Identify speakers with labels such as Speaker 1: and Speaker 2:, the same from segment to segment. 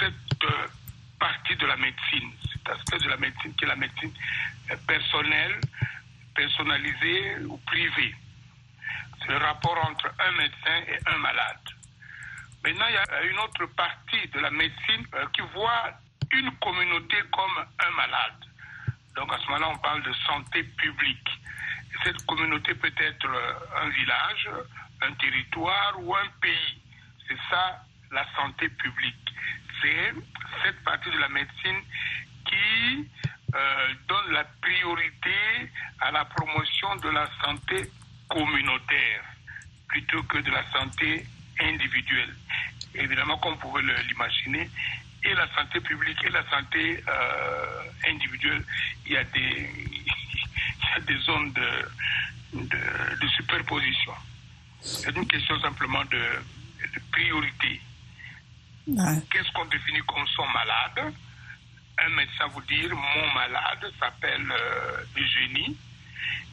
Speaker 1: cette euh, partie de la médecine, cet aspect de la médecine qui est la médecine euh, personnelle, personnalisée ou privée. C'est le rapport entre un médecin et un malade. Maintenant, il y a une autre partie de la médecine qui voit une communauté comme un malade. Donc à ce moment-là, on parle de santé publique. cette communauté peut être un village, un territoire ou un pays. C'est ça la santé publique. C'est cette partie de la médecine qui euh, donne la priorité à la promotion de la santé communautaire plutôt que de la santé individuelle. Évidemment, comme vous pouvez l'imaginer, et la santé publique et la santé euh, individuelle, il y a des, zones de, superposition. C'est une question simplement de, priorité. Qu'est-ce qu'on définit comme son malade? Un médecin vous dire mon malade s'appelle euh, Eugénie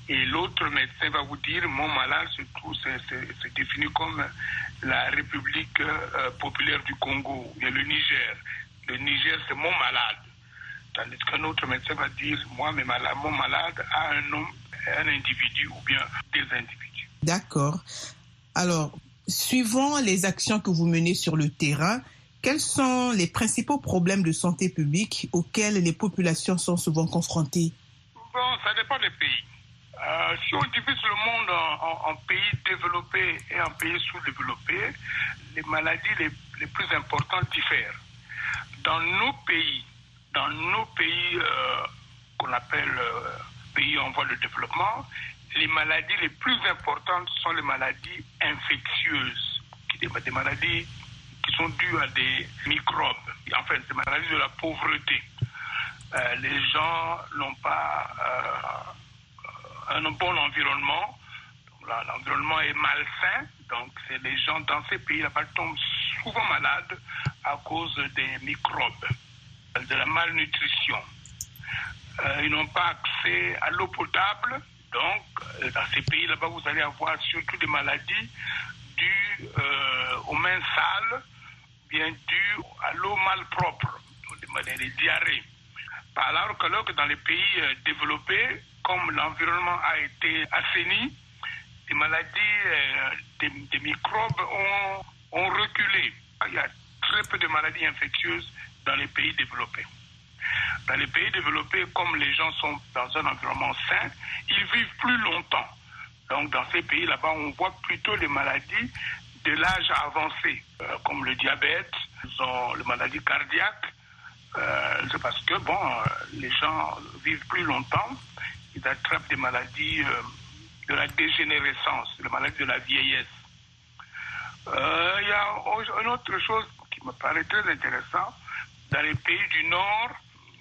Speaker 1: et l'autre médecin va vous dire mon malade se, trouve, se, définit comme la République euh, populaire du Congo, et le Niger. Le Niger, c'est mon malade. Tandis qu'un autre médecin va dire moi, mes malades, mon malade a un homme, un individu ou bien des individus.
Speaker 2: D'accord. Alors, suivant les actions que vous menez sur le terrain, quels sont les principaux problèmes de santé publique auxquels les populations sont souvent confrontées?
Speaker 1: Bon, ça dépend des pays. Euh, si on divise le monde en, pays développés et en pays sous-développés, les maladies les, plus importantes diffèrent. Dans nos pays, dans nos pays euh, qu'on appelle euh, pays en voie de développement, les maladies les plus importantes sont les maladies infectieuses, qui des, maladies sont dues à des microbes, enfin des maladies de la pauvreté. les gens n'ont pas un bon environnement. L'environnement est malsain, donc c'est les gens dans ces pays là-bas tombent souvent malades à cause des microbes, de la malnutrition. Euh, ils n'ont pas accès à l'eau potable, donc euh, dans ces pays là-bas vous allez avoir surtout des maladies dues euh, aux mains sales, bien dues à l'eau malpropre, maladies des diarrhées. Alors que dans les pays développés, comme l'environnement a été assaini, les maladies, euh, des, microbes ont, ont reculé. Il y a très peu de maladies infectieuses dans les pays développés. Dans les pays développés, comme les gens sont dans un environnement sain, ils vivent plus longtemps. Donc dans ces pays là-bas, on voit plutôt les maladies de l'âge avancé, euh, comme le diabète, les maladies cardiaques. Euh, c'est parce que bon, les gens vivent plus longtemps ils attrapent des maladies euh, de la dégénérescence, des maladies de la vieillesse. Euh, il y a une autre chose qui me paraît très intéressante. Dans les pays du Nord,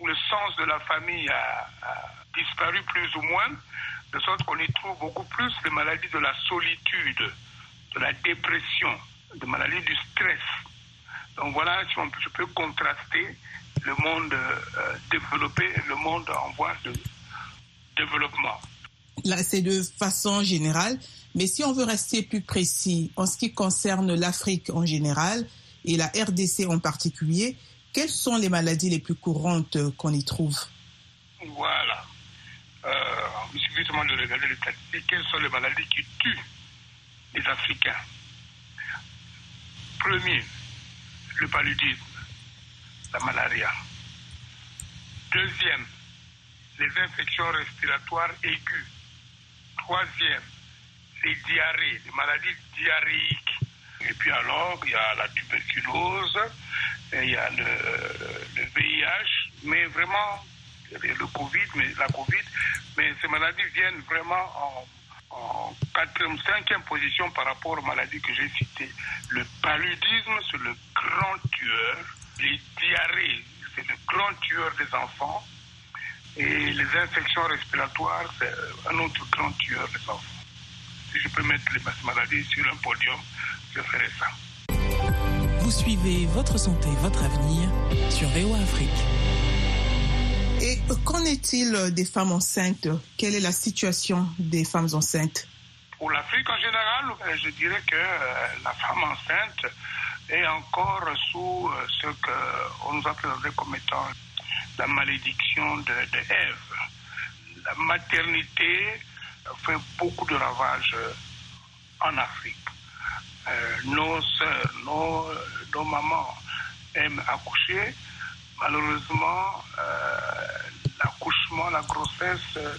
Speaker 1: le sens de la famille a, disparu plus ou moins, de sorte qu'on y trouve beaucoup plus les maladies de la solitude, de la dépression, des maladies du stress. Donc voilà, si je peux contraster le monde euh, développé et le monde en voie de développement.
Speaker 2: Là, c'est de façon générale. Mais si on veut rester plus précis en ce qui concerne l'Afrique en général et la RDC en particulier, quelles sont les maladies les plus courantes qu'on y trouve?
Speaker 1: Voilà. Euh, il suffit seulement de regarder les statistiques. Quelles sont les maladies qui tuent Africains Premier, le paludisme, la malaria. Deuxième, les infections respiratoires aiguës. Troisième, les diarrhées, les maladies diarrhéiques. Et puis alors, il y a la tuberculose, il y a le, VIH, mais vraiment, le Covid, mais la Covid, mais ces maladies viennent vraiment en, en quatrième, cinquième position par rapport aux maladies que j'ai citées. Le paludisme, c'est le grand tueur. Les diarrhées, c'est le grand tueur des enfants. Et les infections respiratoires, c'est un autre grand tueur des enfants. Si je peux mettre les maladies sur un podium, je ferai ça.
Speaker 3: Vous suivez votre santé, votre avenir sur VOA Afrique.
Speaker 2: Et qu'en est-il des femmes enceintes? Quelle est la situation des femmes enceintes?
Speaker 1: Pour l'Afrique en général, je dirais que euh, la femme enceinte et encore sous ce qu'on nous a présenté comme étant la malédiction de, Ève. La maternité fait beaucoup de ravages en Afrique. Euh, nos sœurs, nos, nos, mamans aiment accoucher. Malheureusement, euh, l'accouchement, la grossesse, euh,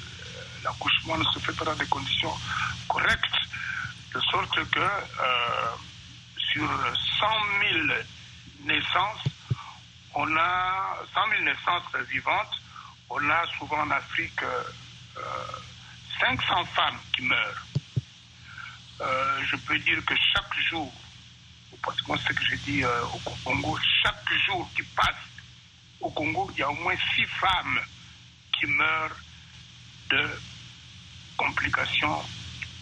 Speaker 1: l'accouchement ne se fait pas dans des conditions correctes, de sorte que sur 100 000 naissances, on a 100 000 naissances vivantes, on a souvent en Afrique 500 femmes qui meurent. Euh, je peux dire que chaque jour, pratiquement ce que j'ai dit euh, au Congo, chaque jour qui passe au Congo, il y a au moins six femmes qui meurent de complications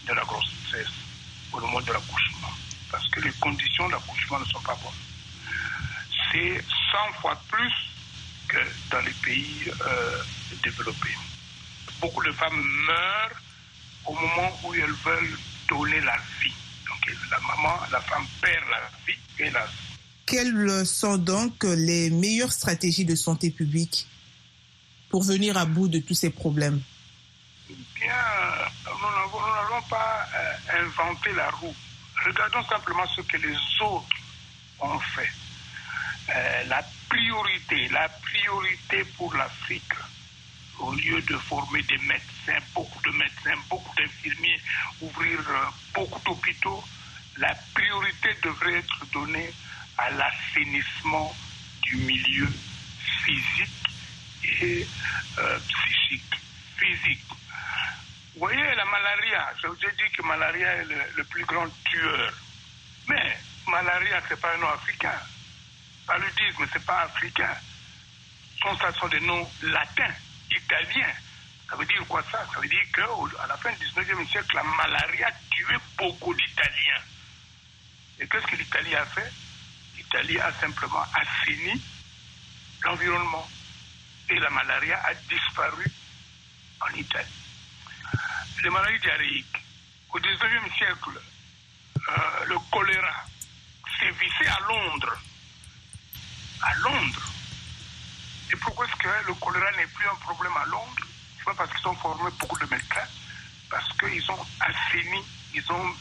Speaker 1: de la grossesse au moment de l'accouchement. Parce que les conditions d'accouchement ne sont pas bonnes. C'est 100 fois plus que dans les pays euh, développés. Beaucoup de femmes meurent au moment où elles veulent donner la vie. Donc la maman, la femme perd la vie, hélas.
Speaker 2: Quelles sont donc les meilleures stratégies de santé publique pour venir à bout de tous ces problèmes
Speaker 1: Bien, nous n'avons pas euh, inventé la roue. Regardons simplement ce que les autres ont fait. Euh, la priorité, la priorité pour l'Afrique, au lieu de former des médecins, beaucoup de médecins, beaucoup d'infirmiers, ouvrir euh, beaucoup d'hôpitaux, la priorité devrait être donnée à l'assainissement du milieu physique et euh, psychique. Physique. Vous voyez, la malaria, je vous ai dit que malaria est le, plus grand tueur. Mais malaria, ce n'est pas un nom africain. Paludisme, ce n'est pas africain. Ce sont des noms latins italien. Ça veut dire quoi ça? Ça veut dire qu'à la fin du 19e siècle, la malaria tuait beaucoup d'Italiens. Et qu'est-ce que l'Italie a fait? L'Italie a simplement assaini l'environnement. Et la malaria a disparu en Italie. Les maladies diarrhéiques. Au 19e siècle, euh, le choléra sévissait à Londres. À Londres. Et pourquoi est-ce que le choléra n'est plus un problème à Londres? C'est pas parce qu'ils ont formé beaucoup de médecins, parce qu'ils ont assaini, ils ont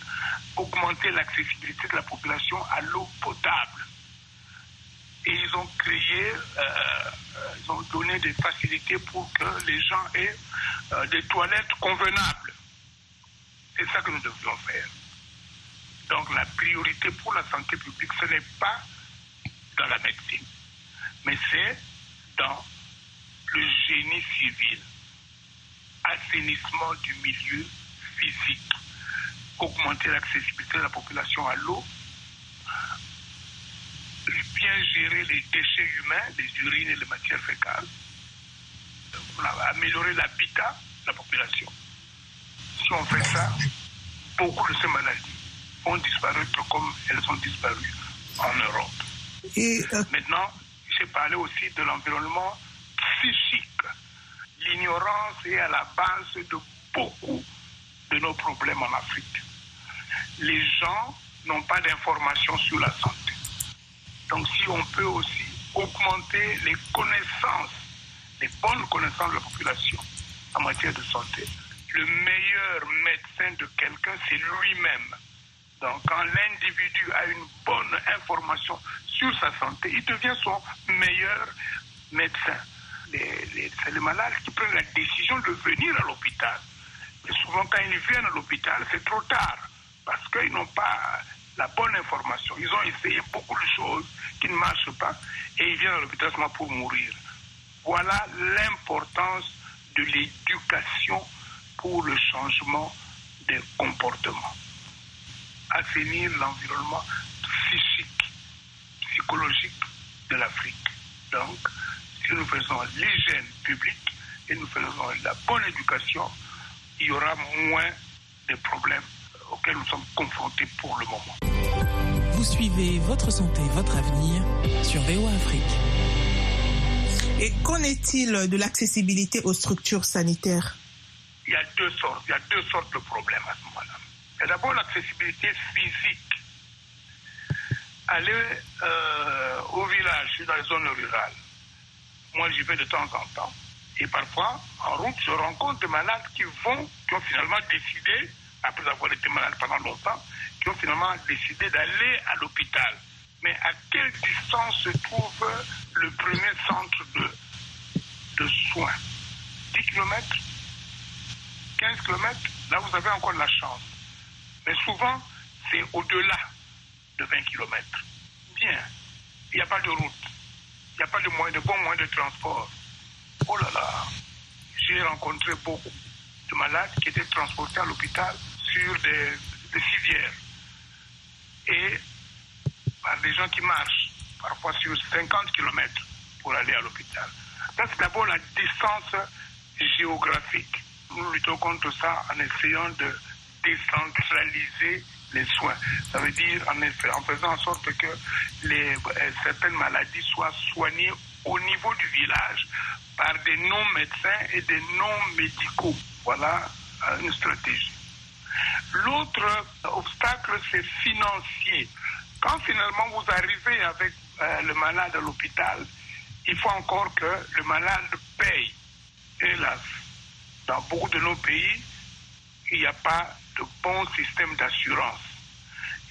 Speaker 1: augmenté l'accessibilité de la population à l'eau potable. Et ils ont créé, euh, ils ont donné des facilités pour que les gens aient euh, des toilettes convenables. C'est ça que nous devrions faire. Donc la priorité pour la santé publique, ce n'est pas dans la médecine, mais c'est dans le génie civil, assainissement du milieu physique, augmenter l'accessibilité de la population à l'eau, bien gérer les déchets humains, les urines et les matières fécales, améliorer l'habitat de la population. Si on fait ça, beaucoup de ces maladies vont disparaître comme elles ont disparu en Europe. Et, euh, Maintenant, j'ai parlé aussi de l'environnement psychique. L'ignorance est à la base de beaucoup de nos problèmes en Afrique. Les gens n'ont pas d'informations sur la santé. Donc si on peut aussi augmenter les connaissances, les bonnes connaissances de la population en matière de santé, le meilleur médecin de quelqu'un, c'est lui-même. Donc quand l'individu a une bonne information sur sa santé, il devient son meilleur médecin. c'est les malades qui prennent la décision de venir à l'hôpital. Et souvent, quand ils viennent à l'hôpital, c'est trop tard parce qu'ils n'ont pas la bonne information. Ils ont essayé beaucoup de choses qui ne marchent pas et ils viennent à l'hôpital pour mourir. Voilà l'importance de l'éducation pour le changement des comportements. Assainir l'environnement psychique psychologique de l'Afrique. Donc, si nous faisons l'hygiène publique et nous faisons la bonne éducation, il y aura moins de problèmes auxquels nous sommes confrontés pour le moment.
Speaker 3: Vous suivez votre santé, votre avenir sur VOA Afrique.
Speaker 2: Et qu'en est-il de l'accessibilité aux structures sanitaires?
Speaker 1: Il y a deux sortes, il y a deux sortes de problèmes à ce moment-là. Il y a d'abord l'accessibilité physique aller euh, au village, je suis dans les zones rurales. Moi, j'y vais de temps en temps. Et parfois, en route, je rencontre des malades qui vont, qui ont finalement décidé, après avoir été malades pendant longtemps, qui ont finalement décidé d'aller à l'hôpital. Mais à quelle distance se trouve le premier centre de, de soins? 10 km 15 km Là, vous avez encore la chance. Mais souvent, c'est au-delà de 20 km. Bien, il n'y a pas de route, il n'y a pas de, moyen, de bons moyens de transport. Oh là là, j'ai rencontré beaucoup de malades qui étaient transportés à l'hôpital sur des, civières et par des gens qui marchent, parfois sur 50 km pour aller à l'hôpital. Ça, c'est d'abord la distance géographique. Nous luttons contre ça en essayant de décentraliser les soins. Ça veut dire en, faisant en sorte que les, certaines maladies soient soignées au niveau du village par des non-médecins et des non-médicaux. Voilà une stratégie. L'autre obstacle, c'est financier. Quand finalement vous arrivez avec euh, le malade à l'hôpital, il faut encore que le malade paye. Hélas, dans beaucoup de nos pays, il n'y a pas de bon système d'assurance.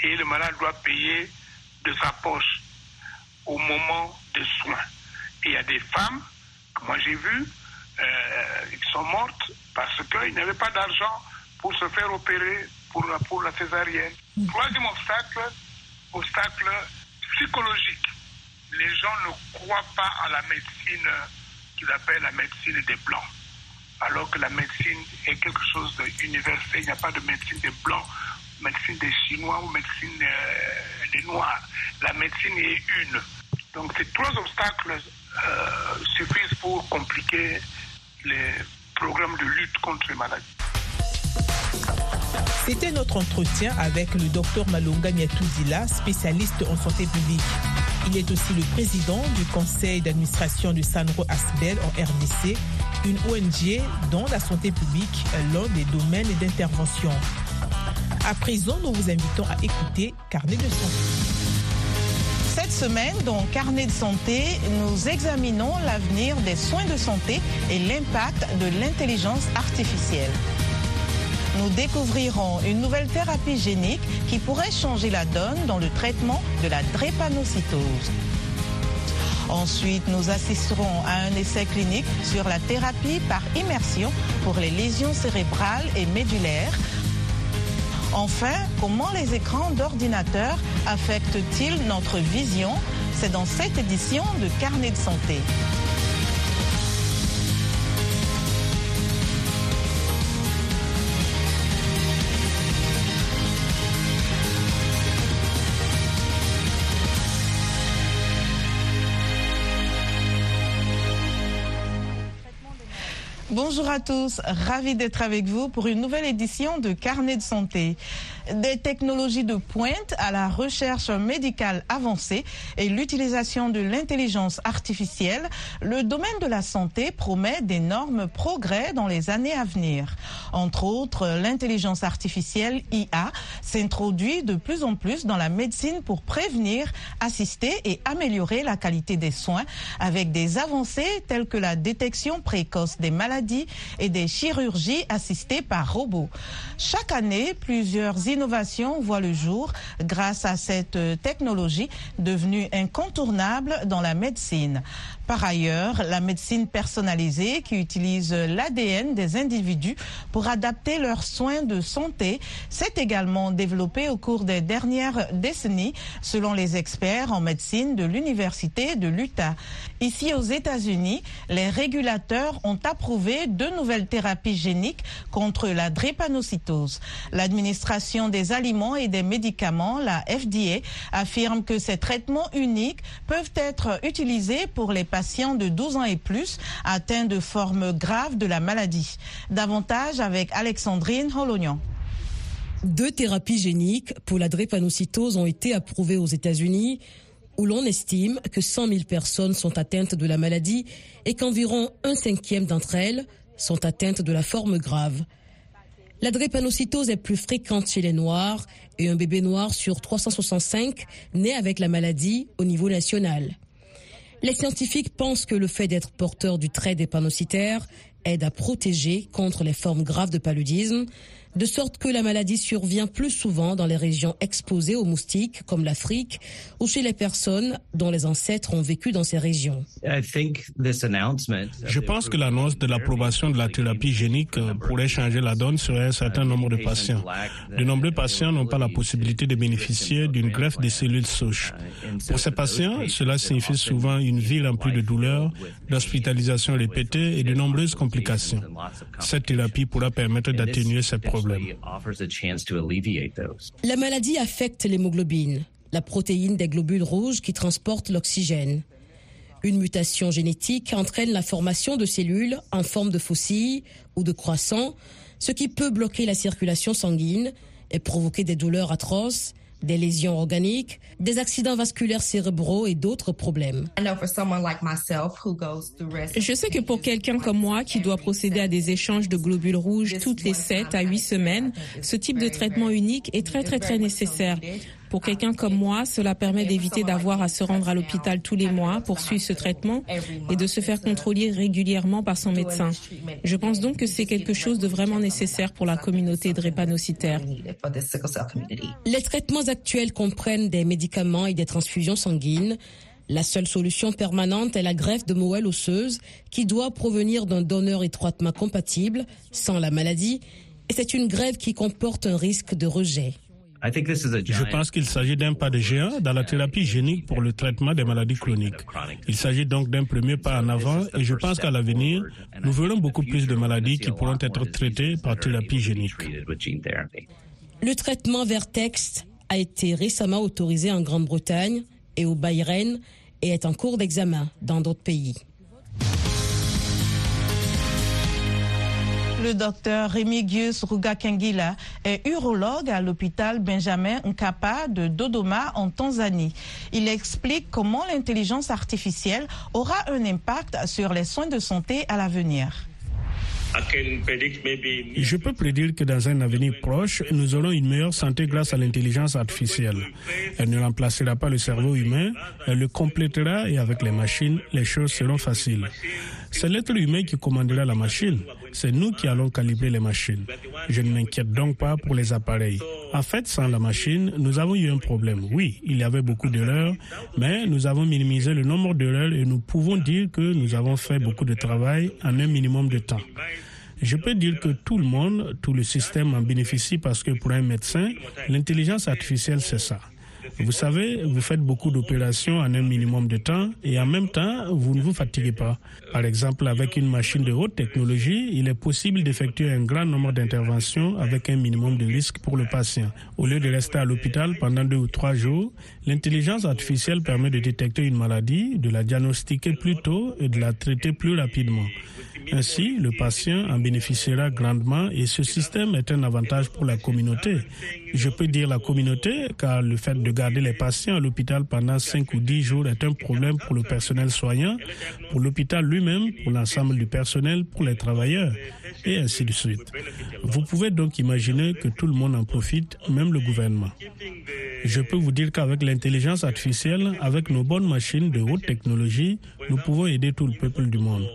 Speaker 1: Et le malade doit payer de sa poche au moment des soins. Et il y a des femmes, que moi j'ai vues, euh, qui sont mortes parce qu'ils n'avaient pas d'argent pour se faire opérer pour la, pour la césarienne. Troisième obstacle, obstacle psychologique. Les gens ne croient pas à la médecine qu'ils appellent la médecine des Blancs. Alors que la médecine est quelque chose d'universel. Il n'y a pas de médecine des Blancs, médecine des Chinois ou médecine euh, des Noirs. La médecine est une. Donc ces trois obstacles euh, suffisent pour compliquer les programmes de lutte contre les maladies.
Speaker 4: C'était notre entretien avec le docteur Malonga Niatouzila, spécialiste en santé publique. Il est aussi le président du conseil d'administration du Sanro Asbel en RDC, une ONG dont la santé publique est l'un des domaines d'intervention. À présent, nous vous invitons à écouter Carnet de santé. Cette semaine, dans Carnet de santé, nous examinons l'avenir des soins de santé et l'impact de l'intelligence artificielle nous découvrirons une nouvelle thérapie génique qui pourrait changer la donne dans le traitement de la drépanocytose. Ensuite, nous assisterons à un essai clinique sur la thérapie par immersion pour les lésions cérébrales et médulaires. Enfin, comment les écrans d'ordinateur affectent-ils notre vision? C'est dans cette édition de Carnet de santé. Bonjour à tous, ravi d'être avec vous pour une nouvelle édition de Carnet de santé. Des technologies de pointe à la recherche médicale avancée et l'utilisation de l'intelligence artificielle, le domaine de la santé promet d'énormes progrès dans les années à venir. Entre autres, l'intelligence artificielle IA s'introduit de plus en plus dans la médecine pour prévenir, assister et améliorer la qualité des soins avec des avancées telles que la détection précoce des et des chirurgies assistées par robots. Chaque année, plusieurs innovations voient le jour grâce à cette technologie devenue incontournable dans la médecine. Par ailleurs, la médecine personnalisée qui utilise l'ADN des individus pour adapter leurs soins de santé s'est également développée au cours des dernières décennies selon les experts en médecine de l'Université de l'Utah. Ici aux États-Unis, les régulateurs ont approuvé deux nouvelles thérapies géniques contre la drépanocytose. L'administration des aliments et des médicaments, la FDA, affirme que ces traitements uniques peuvent être utilisés pour les patients de 12 ans et plus atteints de formes graves de la maladie. Davantage avec Alexandrine Holognan.
Speaker 5: Deux thérapies géniques pour la drépanocytose ont été approuvées aux États-Unis, où l'on estime que 100 000 personnes sont atteintes de la maladie et qu'environ un cinquième d'entre elles sont atteintes de la forme grave. La drépanocytose est plus fréquente chez les Noirs et un bébé noir sur 365 naît avec la maladie au niveau national. Les scientifiques pensent que le fait d'être porteur du trait drépanocytaire aide à protéger contre les formes graves de paludisme, de sorte que la maladie survient plus souvent dans les régions exposées aux moustiques, comme l'Afrique, ou chez les personnes dont les ancêtres ont vécu dans ces régions.
Speaker 6: Je pense que l'annonce de l'approbation de la thérapie génique pourrait changer la donne sur un certain nombre de patients. De nombreux patients n'ont pas la possibilité de bénéficier d'une greffe des cellules souches. Pour ces patients, cela signifie souvent une vie remplie de douleurs, d'hospitalisations répétées et de nombreuses complications. Cette thérapie pourra permettre d'atténuer ces problèmes.
Speaker 5: La maladie affecte l'hémoglobine, la protéine des globules rouges qui transportent l'oxygène. Une mutation génétique entraîne la formation de cellules en forme de faucilles ou de croissants, ce qui peut bloquer la circulation sanguine et provoquer des douleurs atroces, des lésions organiques, des accidents vasculaires cérébraux et d'autres problèmes.
Speaker 7: Je sais que pour quelqu'un comme moi qui doit procéder à des échanges de globules rouges toutes les 7 à 8 semaines, ce type de traitement unique est très très très nécessaire. Pour quelqu'un comme moi, cela permet d'éviter d'avoir à se rendre à l'hôpital tous les mois pour suivre ce traitement et de se faire contrôler régulièrement par son médecin. Je pense donc que c'est quelque chose de vraiment nécessaire pour la communauté drépanocytaire.
Speaker 5: Les traitements actuels comprennent des médicaments et des transfusions sanguines. La seule solution permanente est la greffe de moelle osseuse qui doit provenir d'un donneur étroitement compatible, sans la maladie, et c'est une greffe qui comporte un risque de rejet.
Speaker 6: Je pense qu'il s'agit d'un pas de géant dans la thérapie génique pour le traitement des maladies chroniques. Il s'agit donc d'un premier pas en avant et je pense qu'à l'avenir, nous verrons beaucoup plus de maladies qui pourront être traitées par thérapie génique.
Speaker 5: Le traitement Vertex a été récemment autorisé en Grande-Bretagne et au Bahreïn et est en cours d'examen dans d'autres pays.
Speaker 4: Le docteur Remigius Rugakengila est urologue à l'hôpital Benjamin Nkapa de Dodoma en Tanzanie. Il explique comment l'intelligence artificielle aura un impact sur les soins de santé à l'avenir.
Speaker 6: Je peux prédire que dans un avenir proche, nous aurons une meilleure santé grâce à l'intelligence artificielle. Elle ne remplacera pas le cerveau humain, elle le complétera et avec les machines, les choses seront faciles. C'est l'être humain qui commandera la machine. C'est nous qui allons calibrer les machines. Je ne m'inquiète donc pas pour les appareils. En fait, sans la machine, nous avons eu un problème. Oui, il y avait beaucoup d'erreurs, mais nous avons minimisé le nombre d'erreurs et nous pouvons dire que nous avons fait beaucoup de travail en un minimum de temps. Je peux dire que tout le monde, tout le système en bénéficie parce que pour un médecin, l'intelligence artificielle, c'est ça. Vous savez, vous faites beaucoup d'opérations en un minimum de temps et en même temps, vous ne vous fatiguez pas. Par exemple, avec une machine de haute technologie, il est possible d'effectuer un grand nombre d'interventions avec un minimum de risque pour le patient. Au lieu de rester à l'hôpital pendant deux ou trois jours, l'intelligence artificielle permet de détecter une maladie, de la diagnostiquer plus tôt et de la traiter plus rapidement. Ainsi, le patient en bénéficiera grandement et ce système est un avantage pour la communauté. Je peux dire la communauté car le fait de garder les patients à l'hôpital pendant 5 ou 10 jours est un problème pour le personnel soignant, pour l'hôpital lui-même, pour l'ensemble du personnel, pour les travailleurs et ainsi de suite. Vous pouvez donc imaginer que tout le monde en profite, même le gouvernement. Je peux vous dire qu'avec l'intelligence artificielle, avec nos bonnes machines de haute technologie, nous pouvons aider tout le peuple du monde.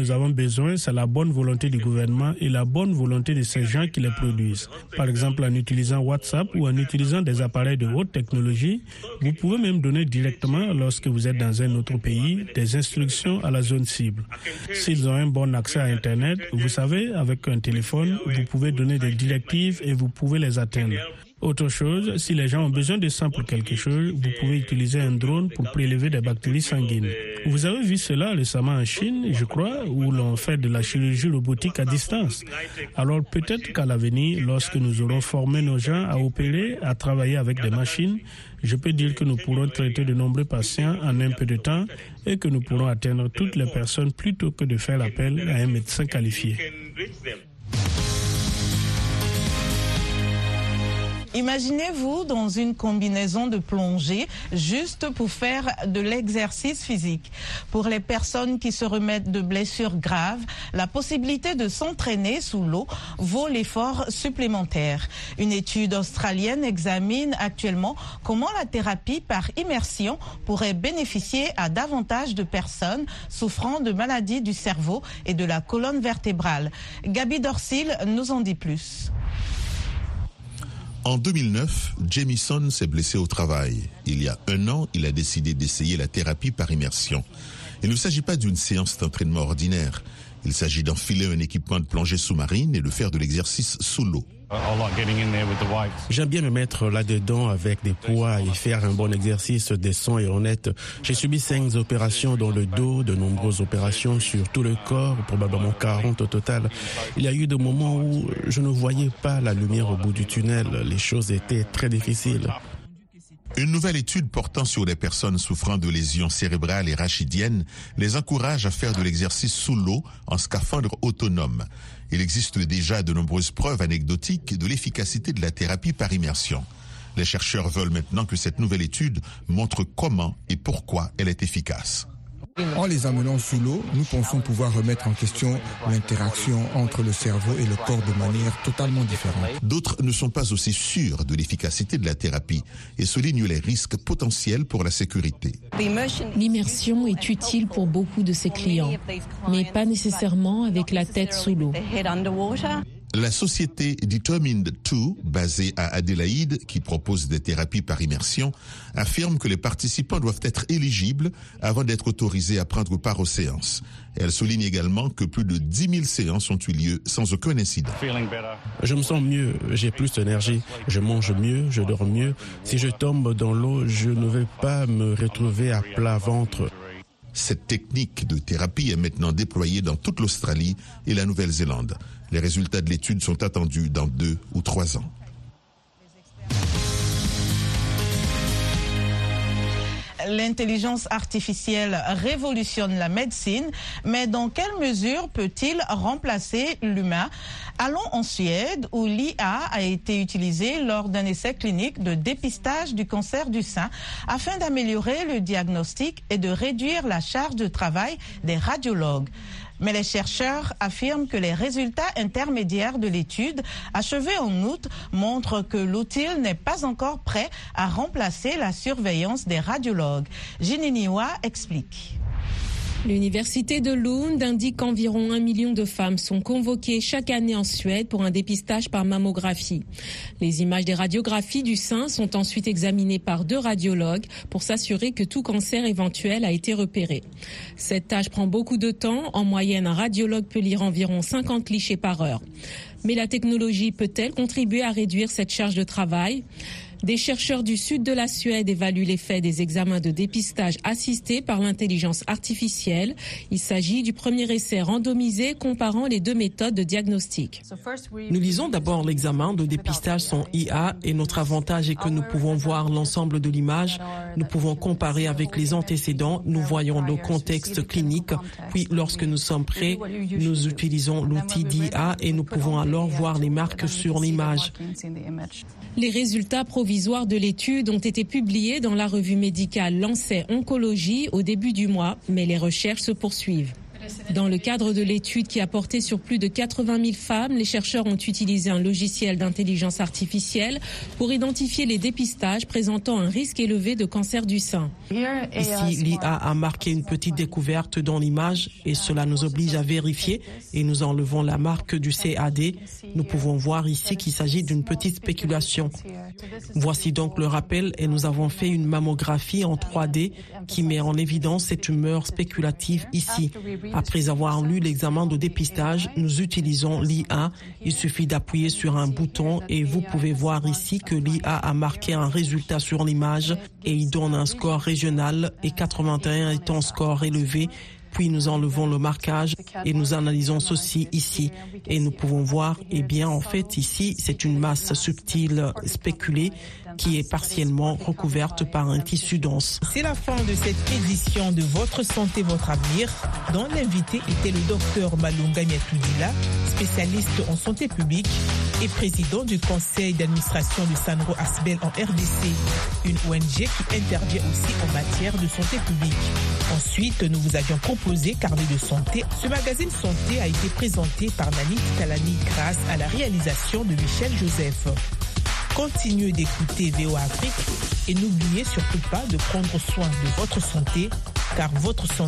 Speaker 6: Nous avons besoin, c'est la bonne volonté du gouvernement et la bonne volonté de ces gens qui les produisent. Par exemple, en utilisant WhatsApp ou en utilisant des appareils de haute technologie, vous pouvez même donner directement, lorsque vous êtes dans un autre pays, des instructions à la zone cible. S'ils ont un bon accès à Internet, vous savez, avec un téléphone, vous pouvez donner des directives et vous pouvez les atteindre. Autre chose, si les gens ont besoin de sang pour quelque chose, vous pouvez utiliser un drone pour prélever des bactéries sanguines. Vous avez vu cela récemment en Chine, je crois, où l'on fait de la chirurgie robotique à distance. Alors peut-être qu'à l'avenir, lorsque nous aurons formé nos gens à opérer, à travailler avec des machines, je peux dire que nous pourrons traiter de nombreux patients en un peu de temps et que nous pourrons atteindre toutes les personnes plutôt que de faire appel à un médecin qualifié.
Speaker 4: Imaginez-vous dans une combinaison de plongée juste pour faire de l'exercice physique. Pour les personnes qui se remettent de blessures graves, la possibilité de s'entraîner sous l'eau vaut l'effort supplémentaire. Une étude australienne examine actuellement comment la thérapie par immersion pourrait bénéficier à davantage de personnes souffrant de maladies du cerveau et de la colonne vertébrale. Gabi Dorsil nous en dit plus.
Speaker 8: En 2009, Jamison s'est blessé au travail. Il y a un an, il a décidé d'essayer la thérapie par immersion. Il ne s'agit pas d'une séance d'entraînement ordinaire. Il s'agit d'enfiler un équipement de plongée sous-marine et de faire de l'exercice sous l'eau.
Speaker 9: J'aime bien me mettre là-dedans avec des poids et faire un bon exercice décent et honnête. J'ai subi cinq opérations dans le dos, de nombreuses opérations sur tout le corps, probablement 40 au total. Il y a eu des moments où je ne voyais pas la lumière au bout du tunnel. Les choses étaient très difficiles.
Speaker 8: Une nouvelle étude portant sur les personnes souffrant de lésions cérébrales et rachidiennes les encourage à faire de l'exercice sous l'eau en scaphandre autonome. Il existe déjà de nombreuses preuves anecdotiques de l'efficacité de la thérapie par immersion. Les chercheurs veulent maintenant que cette nouvelle étude montre comment et pourquoi elle est efficace.
Speaker 10: En les amenant sous l'eau, nous pensons pouvoir remettre en question l'interaction entre le cerveau et le corps de manière totalement différente.
Speaker 8: D'autres ne sont pas aussi sûrs de l'efficacité de la thérapie et soulignent les risques potentiels pour la sécurité.
Speaker 7: L'immersion est utile pour beaucoup de ses clients, mais pas nécessairement avec la tête sous l'eau.
Speaker 8: La société Determined 2, basée à Adélaïde, qui propose des thérapies par immersion, affirme que les participants doivent être éligibles avant d'être autorisés à prendre part aux séances. Elle souligne également que plus de 10 000 séances ont eu lieu sans aucun incident.
Speaker 9: Je me sens mieux, j'ai plus d'énergie, je mange mieux, je dors mieux. Si je tombe dans l'eau, je ne vais pas me retrouver à plat ventre.
Speaker 8: Cette technique de thérapie est maintenant déployée dans toute l'Australie et la Nouvelle-Zélande. Les résultats de l'étude sont attendus dans deux ou trois ans.
Speaker 4: L'intelligence artificielle révolutionne la médecine, mais dans quelle mesure peut-il remplacer l'humain? Allons en Suède où l'IA a été utilisée lors d'un essai clinique de dépistage du cancer du sein afin d'améliorer le diagnostic et de réduire la charge de travail des radiologues. Mais les chercheurs affirment que les résultats intermédiaires de l'étude, achevée en août, montrent que l'outil n'est pas encore prêt à remplacer la surveillance des radiologues. Jininiwa explique.
Speaker 7: L'université de Lund indique qu'environ un million de femmes sont convoquées chaque année en Suède pour un dépistage par mammographie. Les images des radiographies du sein sont ensuite examinées par deux radiologues pour s'assurer que tout cancer éventuel a été repéré. Cette tâche prend beaucoup de temps. En moyenne, un radiologue peut lire environ 50 clichés par heure. Mais la technologie peut-elle contribuer à réduire cette charge de travail? Des chercheurs du sud de la Suède évaluent l'effet des examens de dépistage assistés par l'intelligence artificielle. Il s'agit du premier essai randomisé comparant les deux méthodes de diagnostic.
Speaker 3: Nous lisons d'abord l'examen de dépistage sans IA et notre avantage est que nous pouvons voir l'ensemble de l'image, nous pouvons comparer avec les antécédents, nous voyons le contexte clinique, puis lorsque nous sommes prêts, nous utilisons l'outil d'IA et nous pouvons alors voir les marques sur l'image.
Speaker 7: Les résultats provisoires de l'étude ont été publiés dans la revue médicale Lancet Oncologie au début du mois, mais les recherches se poursuivent. Dans le cadre de l'étude qui a porté sur plus de 80 000 femmes, les chercheurs ont utilisé un logiciel d'intelligence artificielle pour identifier les dépistages présentant un risque élevé de cancer du sein.
Speaker 3: Ici, l'IA a marqué une petite découverte dans l'image et cela nous oblige à vérifier et nous enlevons la marque du CAD. Nous pouvons voir ici qu'il s'agit d'une petite spéculation. Voici donc le rappel et nous avons fait une mammographie en 3D qui met en évidence cette tumeur spéculative ici. Après avoir lu l'examen de dépistage, nous utilisons l'IA. Il suffit d'appuyer sur un bouton et vous pouvez voir ici que l'IA a marqué un résultat sur l'image et il donne un score régional et 81 est un score élevé puis nous enlevons le marquage et nous analysons ceci ici. Et nous pouvons voir, eh bien, en fait, ici, c'est une masse subtile spéculée qui est partiellement recouverte par un tissu dense.
Speaker 2: C'est la fin de cette édition de Votre santé, votre avenir, dont l'invité était le docteur Malunga Miatoudila, spécialiste en santé publique et président du conseil d'administration de Sanro Asbel en RDC, une ONG qui intervient aussi en matière de santé publique. Ensuite, nous vous avions proposé Carnet de santé. Ce magazine santé a été présenté par Nanit Kalani grâce à la réalisation de Michel Joseph. Continuez d'écouter VO Afrique et n'oubliez surtout pas de prendre soin de votre santé car votre santé